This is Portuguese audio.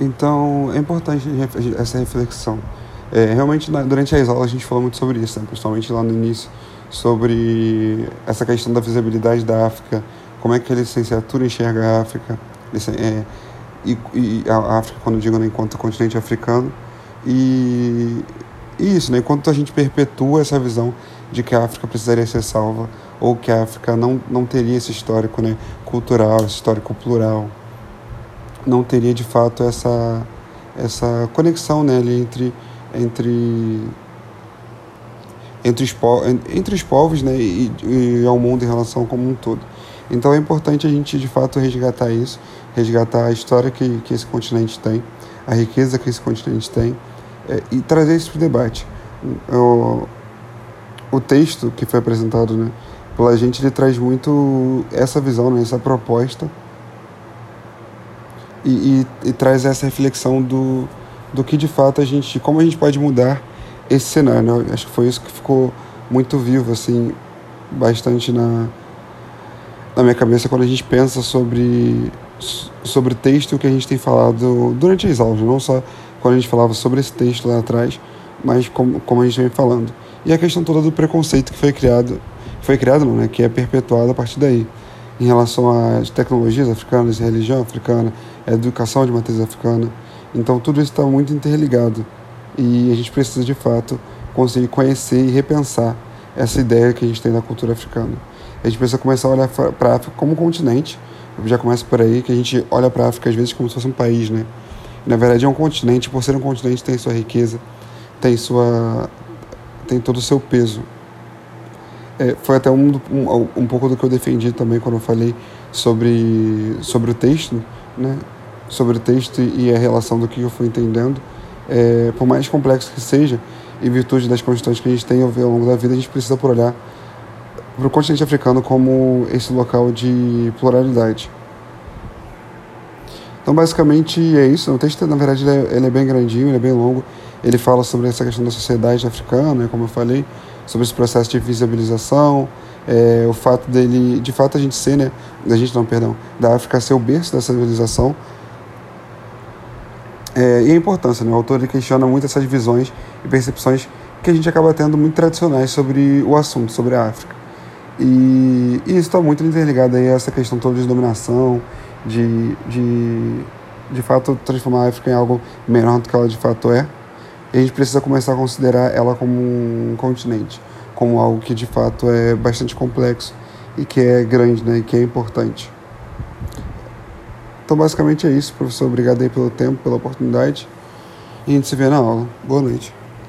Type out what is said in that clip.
Então, é importante essa reflexão. É, realmente, durante as aulas, a gente falou muito sobre isso, né? principalmente lá no início, sobre essa questão da visibilidade da África, como é que a licenciatura enxerga a África, é, e, e, a África, quando eu digo né, enquanto continente africano, e, e isso, né? enquanto a gente perpetua essa visão de que a África precisaria ser salva, ou que a África não, não teria esse histórico né, cultural, esse histórico plural, não teria de fato essa, essa conexão né, ali entre, entre, entre, os, entre os povos né, e, e ao mundo em relação como um todo. Então é importante a gente de fato resgatar isso, resgatar a história que, que esse continente tem, a riqueza que esse continente tem é, e trazer isso para o debate. O, o texto que foi apresentado né, pela gente ele traz muito essa visão, né, essa proposta e, e, e, traz essa reflexão do, do que de fato a gente, como a gente pode mudar esse cenário. Né? Acho que foi isso que ficou muito vivo, assim, bastante na, na minha cabeça quando a gente pensa sobre, sobre o texto que a gente tem falado durante as aulas, não só quando a gente falava sobre esse texto lá atrás, mas como, como a gente vem falando. E a questão toda do preconceito que foi criado, foi criado não, né, que é perpetuado a partir daí em relação às tecnologias africanas, religião africana, educação de matriz africana. Então tudo isso está muito interligado e a gente precisa de fato conseguir conhecer e repensar essa ideia que a gente tem da cultura africana. A gente precisa começar a olhar para a África como um continente. Eu já começa por aí que a gente olha para a África às vezes como se fosse um país, né? Na verdade é um continente, por ser um continente tem sua riqueza, tem sua tem todo o seu peso é, foi até um, um, um pouco do que eu defendi também quando eu falei sobre, sobre o texto, né? Sobre o texto e a relação do que eu fui entendendo. É, por mais complexo que seja, em virtude das condições que a gente tem ao longo da vida, a gente precisa por olhar para o continente africano como esse local de pluralidade. Então, basicamente, é isso. O texto, na verdade, ele é, ele é bem grandinho, ele é bem longo. Ele fala sobre essa questão da sociedade africana, né, como eu falei, sobre esse processo de visibilização, é, o fato dele, de fato, a gente ser, né, da gente não, perdão, da África ser o berço da civilização, é, e a importância, né, o autor ele questiona muito essas visões e percepções que a gente acaba tendo muito tradicionais sobre o assunto, sobre a África. E, e isso está muito interligado aí a essa questão toda de dominação, de, de, de fato transformar a África em algo menor do que ela de fato é. E a gente precisa começar a considerar ela como um continente, como algo que de fato é bastante complexo e que é grande, né, e que é importante. Então, basicamente é isso, professor. Obrigado aí pelo tempo, pela oportunidade. E a gente se vê na aula. Boa noite.